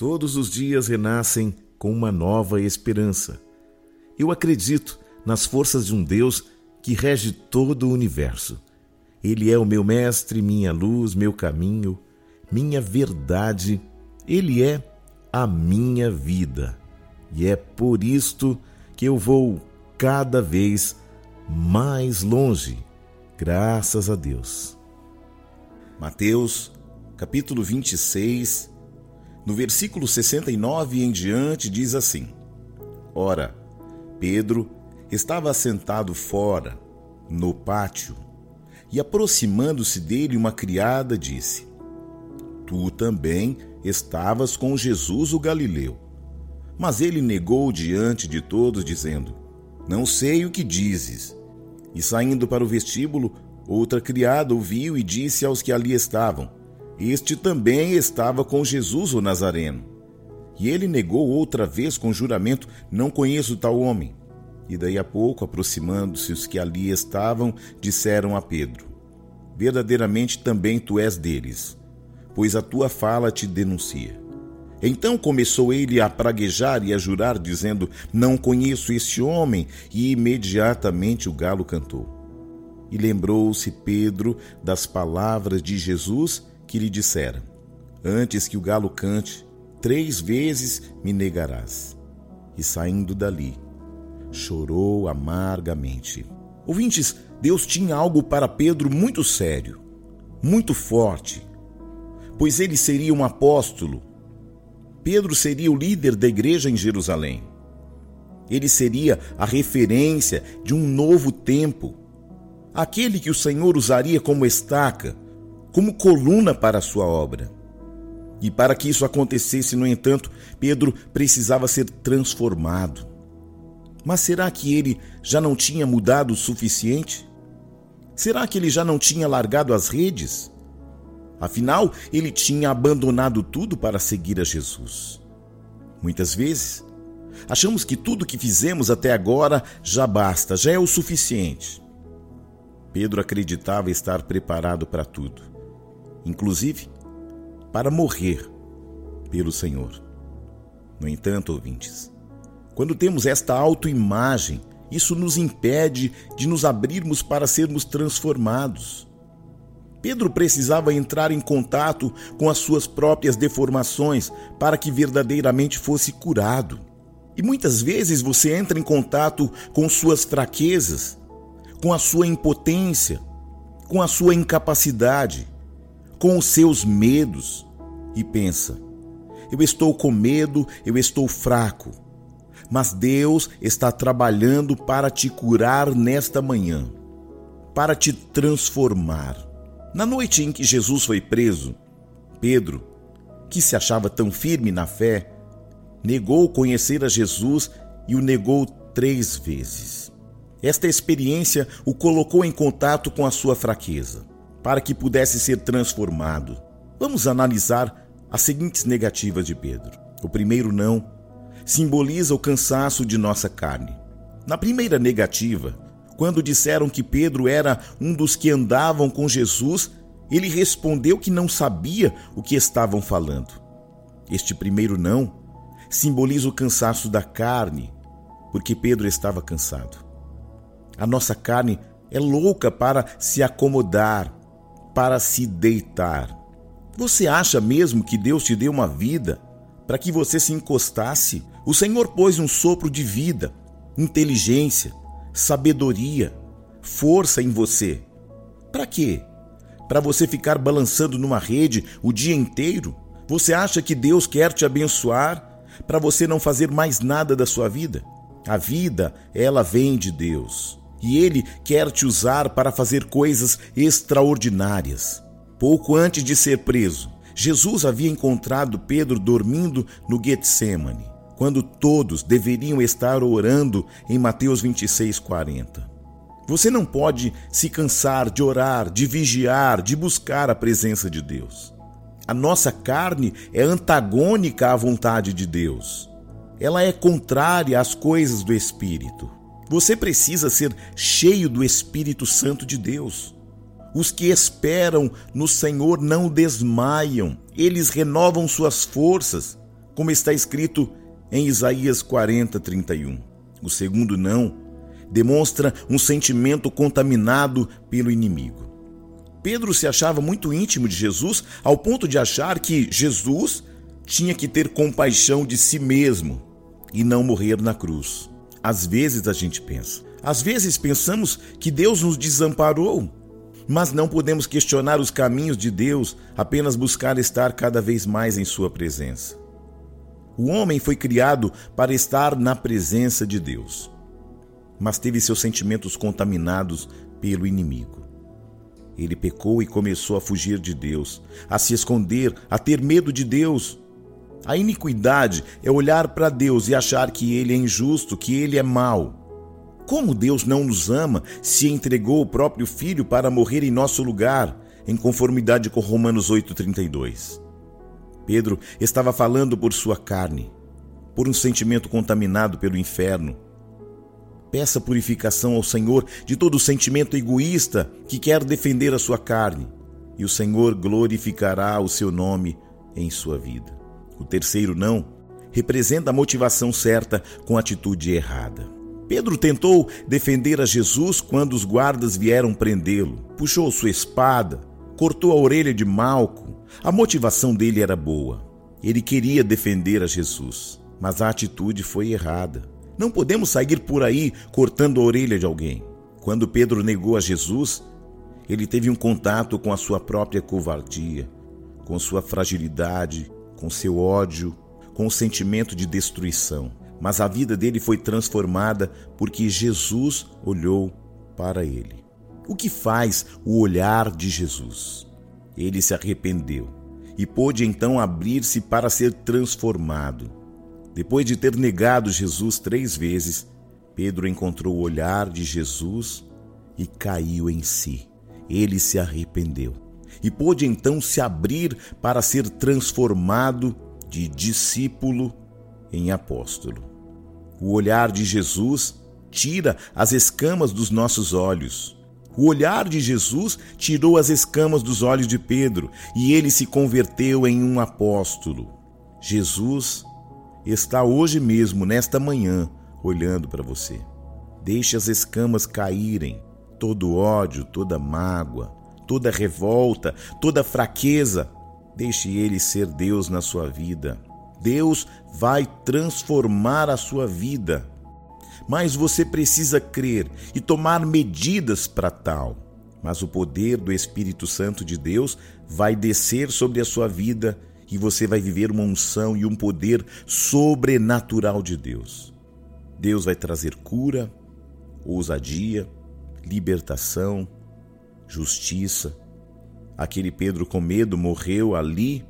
Todos os dias renascem com uma nova esperança. Eu acredito nas forças de um Deus que rege todo o universo. Ele é o meu mestre, minha luz, meu caminho, minha verdade. Ele é a minha vida. E é por isto que eu vou cada vez mais longe, graças a Deus. Mateus, capítulo 26, no versículo 69 em diante, diz assim: Ora, Pedro estava sentado fora, no pátio, e aproximando-se dele, uma criada disse: Tu também estavas com Jesus o Galileu. Mas ele negou diante de todos, dizendo: Não sei o que dizes. E saindo para o vestíbulo, outra criada ouviu e disse aos que ali estavam: Este também estava com Jesus o Nazareno. E ele negou outra vez com juramento: Não conheço tal homem. E daí a pouco, aproximando-se os que ali estavam, disseram a Pedro: Verdadeiramente também tu és deles, pois a tua fala te denuncia. Então começou ele a praguejar e a jurar, dizendo: Não conheço este homem. E imediatamente o galo cantou. E lembrou-se Pedro das palavras de Jesus que lhe dissera: Antes que o galo cante, três vezes me negarás. E saindo dali, chorou amargamente. Ouvintes, Deus tinha algo para Pedro muito sério, muito forte, pois ele seria um apóstolo. Pedro seria o líder da igreja em Jerusalém. Ele seria a referência de um novo tempo, aquele que o Senhor usaria como estaca, como coluna para a sua obra. E para que isso acontecesse, no entanto, Pedro precisava ser transformado. Mas será que ele já não tinha mudado o suficiente? Será que ele já não tinha largado as redes? Afinal, ele tinha abandonado tudo para seguir a Jesus. Muitas vezes, achamos que tudo que fizemos até agora já basta, já é o suficiente. Pedro acreditava estar preparado para tudo, inclusive para morrer pelo Senhor. No entanto, ouvintes, quando temos esta autoimagem, isso nos impede de nos abrirmos para sermos transformados. Pedro precisava entrar em contato com as suas próprias deformações para que verdadeiramente fosse curado. E muitas vezes você entra em contato com suas fraquezas, com a sua impotência, com a sua incapacidade, com os seus medos e pensa: eu estou com medo, eu estou fraco mas Deus está trabalhando para te curar nesta manhã, para te transformar. Na noite em que Jesus foi preso, Pedro, que se achava tão firme na fé, negou conhecer a Jesus e o negou três vezes. Esta experiência o colocou em contato com a sua fraqueza, para que pudesse ser transformado. Vamos analisar as seguintes negativas de Pedro. O primeiro não simboliza o cansaço de nossa carne. Na primeira negativa, quando disseram que Pedro era um dos que andavam com Jesus, ele respondeu que não sabia o que estavam falando. Este primeiro não simboliza o cansaço da carne, porque Pedro estava cansado. A nossa carne é louca para se acomodar, para se deitar. Você acha mesmo que Deus te deu uma vida para que você se encostasse o Senhor pôs um sopro de vida, inteligência, sabedoria, força em você. Para quê? Para você ficar balançando numa rede o dia inteiro? Você acha que Deus quer te abençoar para você não fazer mais nada da sua vida? A vida, ela vem de Deus. E Ele quer te usar para fazer coisas extraordinárias. Pouco antes de ser preso, Jesus havia encontrado Pedro dormindo no Getsemane quando todos deveriam estar orando em Mateus 26, 40. Você não pode se cansar de orar, de vigiar, de buscar a presença de Deus. A nossa carne é antagônica à vontade de Deus. Ela é contrária às coisas do Espírito. Você precisa ser cheio do Espírito Santo de Deus. Os que esperam no Senhor não desmaiam, eles renovam suas forças como está escrito em Isaías 40, 31. O segundo não demonstra um sentimento contaminado pelo inimigo. Pedro se achava muito íntimo de Jesus ao ponto de achar que Jesus tinha que ter compaixão de si mesmo e não morrer na cruz. Às vezes a gente pensa, às vezes pensamos que Deus nos desamparou, mas não podemos questionar os caminhos de Deus, apenas buscar estar cada vez mais em Sua presença. O homem foi criado para estar na presença de Deus, mas teve seus sentimentos contaminados pelo inimigo. Ele pecou e começou a fugir de Deus, a se esconder, a ter medo de Deus. A iniquidade é olhar para Deus e achar que Ele é injusto, que Ele é mau. Como Deus não nos ama se entregou o próprio Filho para morrer em nosso lugar, em conformidade com Romanos 8,32? Pedro estava falando por sua carne, por um sentimento contaminado pelo inferno. Peça purificação ao Senhor de todo sentimento egoísta que quer defender a sua carne, e o Senhor glorificará o seu nome em sua vida. O terceiro não representa a motivação certa com atitude errada. Pedro tentou defender a Jesus quando os guardas vieram prendê-lo. Puxou sua espada, cortou a orelha de Malco. A motivação dele era boa. Ele queria defender a Jesus, mas a atitude foi errada. Não podemos sair por aí cortando a orelha de alguém. Quando Pedro negou a Jesus, ele teve um contato com a sua própria covardia, com sua fragilidade, com seu ódio, com o sentimento de destruição. Mas a vida dele foi transformada porque Jesus olhou para ele. O que faz o olhar de Jesus? Ele se arrependeu e pôde então abrir-se para ser transformado. Depois de ter negado Jesus três vezes, Pedro encontrou o olhar de Jesus e caiu em si. Ele se arrependeu e pôde então se abrir para ser transformado de discípulo em apóstolo. O olhar de Jesus tira as escamas dos nossos olhos. O olhar de Jesus tirou as escamas dos olhos de Pedro e ele se converteu em um apóstolo. Jesus está hoje mesmo, nesta manhã, olhando para você. Deixe as escamas caírem, todo ódio, toda mágoa, toda revolta, toda fraqueza. Deixe Ele ser Deus na sua vida. Deus vai transformar a sua vida. Mas você precisa crer e tomar medidas para tal. Mas o poder do Espírito Santo de Deus vai descer sobre a sua vida e você vai viver uma unção e um poder sobrenatural de Deus. Deus vai trazer cura, ousadia, libertação, justiça. Aquele Pedro com medo morreu ali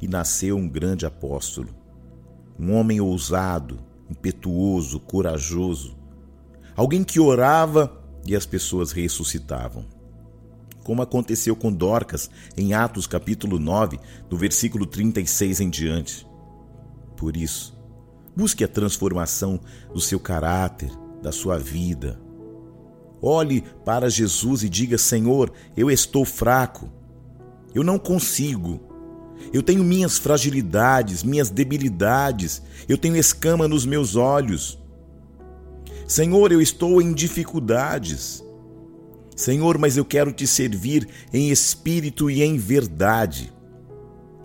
e nasceu um grande apóstolo. Um homem ousado, impetuoso, corajoso. Alguém que orava e as pessoas ressuscitavam. Como aconteceu com Dorcas em Atos capítulo 9, do versículo 36 em diante. Por isso, busque a transformação do seu caráter, da sua vida, Olhe para Jesus e diga: Senhor, eu estou fraco, eu não consigo. Eu tenho minhas fragilidades, minhas debilidades, eu tenho escama nos meus olhos. Senhor, eu estou em dificuldades. Senhor, mas eu quero te servir em espírito e em verdade.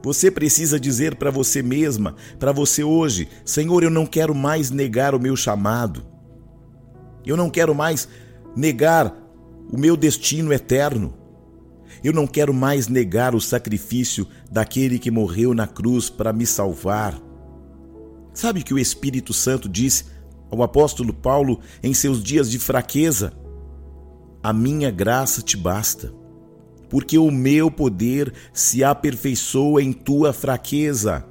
Você precisa dizer para você mesma, para você hoje: Senhor, eu não quero mais negar o meu chamado. Eu não quero mais negar o meu destino eterno. Eu não quero mais negar o sacrifício daquele que morreu na cruz para me salvar. Sabe que o Espírito Santo disse ao apóstolo Paulo em seus dias de fraqueza: A minha graça te basta, porque o meu poder se aperfeiçoa em tua fraqueza.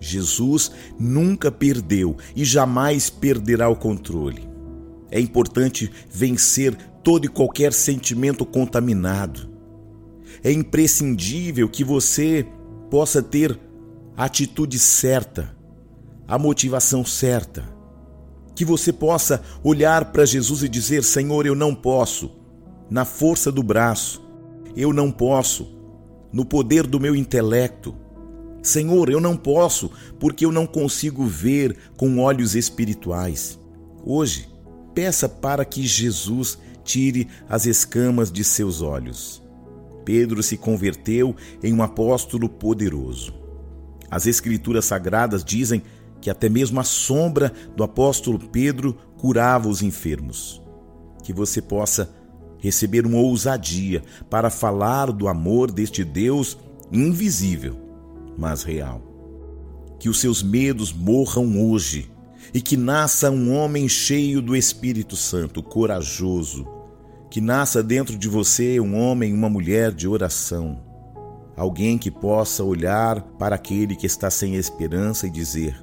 Jesus nunca perdeu e jamais perderá o controle. É importante vencer todo e qualquer sentimento contaminado. É imprescindível que você possa ter a atitude certa, a motivação certa. Que você possa olhar para Jesus e dizer: Senhor, eu não posso, na força do braço, eu não posso, no poder do meu intelecto. Senhor, eu não posso, porque eu não consigo ver com olhos espirituais. Hoje, peça para que Jesus tire as escamas de seus olhos. Pedro se converteu em um apóstolo poderoso. As Escrituras Sagradas dizem que até mesmo a sombra do apóstolo Pedro curava os enfermos. Que você possa receber uma ousadia para falar do amor deste Deus invisível mas real. Que os seus medos morram hoje e que nasça um homem cheio do Espírito Santo, corajoso. Que nasça dentro de você um homem e uma mulher de oração. Alguém que possa olhar para aquele que está sem esperança e dizer: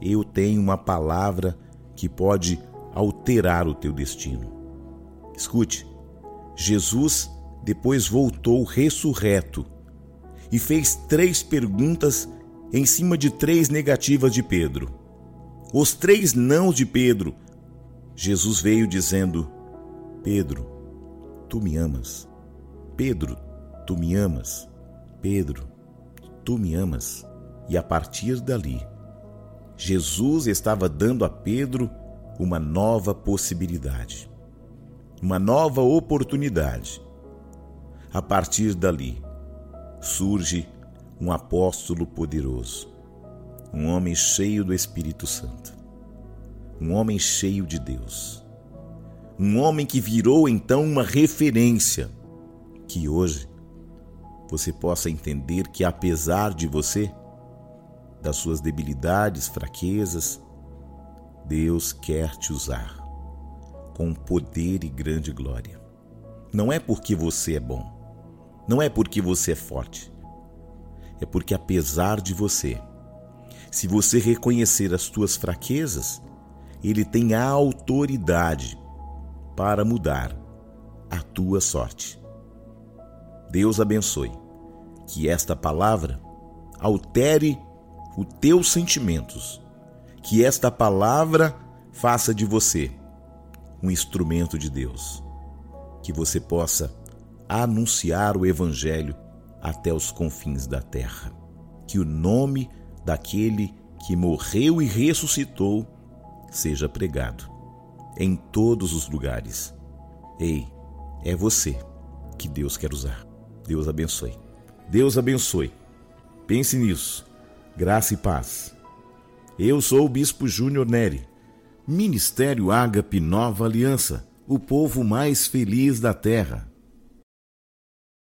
Eu tenho uma palavra que pode alterar o teu destino. Escute, Jesus depois voltou ressurreto e fez três perguntas em cima de três negativas de Pedro. Os três não de Pedro. Jesus veio dizendo: Pedro, tu me amas. Pedro, tu me amas. Pedro, tu me amas. E a partir dali, Jesus estava dando a Pedro uma nova possibilidade, uma nova oportunidade. A partir dali, surge um apóstolo poderoso, um homem cheio do Espírito Santo, um homem cheio de Deus, um homem que virou então uma referência, que hoje você possa entender que apesar de você, das suas debilidades, fraquezas, Deus quer te usar com poder e grande glória. Não é porque você é bom, não é porque você é forte. É porque, apesar de você, se você reconhecer as tuas fraquezas, Ele tem a autoridade para mudar a tua sorte. Deus abençoe. Que esta palavra altere os teus sentimentos. Que esta palavra faça de você um instrumento de Deus. Que você possa anunciar o Evangelho até os confins da terra. Que o nome daquele que morreu e ressuscitou seja pregado em todos os lugares. Ei, é você que Deus quer usar. Deus abençoe. Deus abençoe. Pense nisso. Graça e paz. Eu sou o Bispo Júnior Neri. Ministério Ágape Nova Aliança, o povo mais feliz da terra.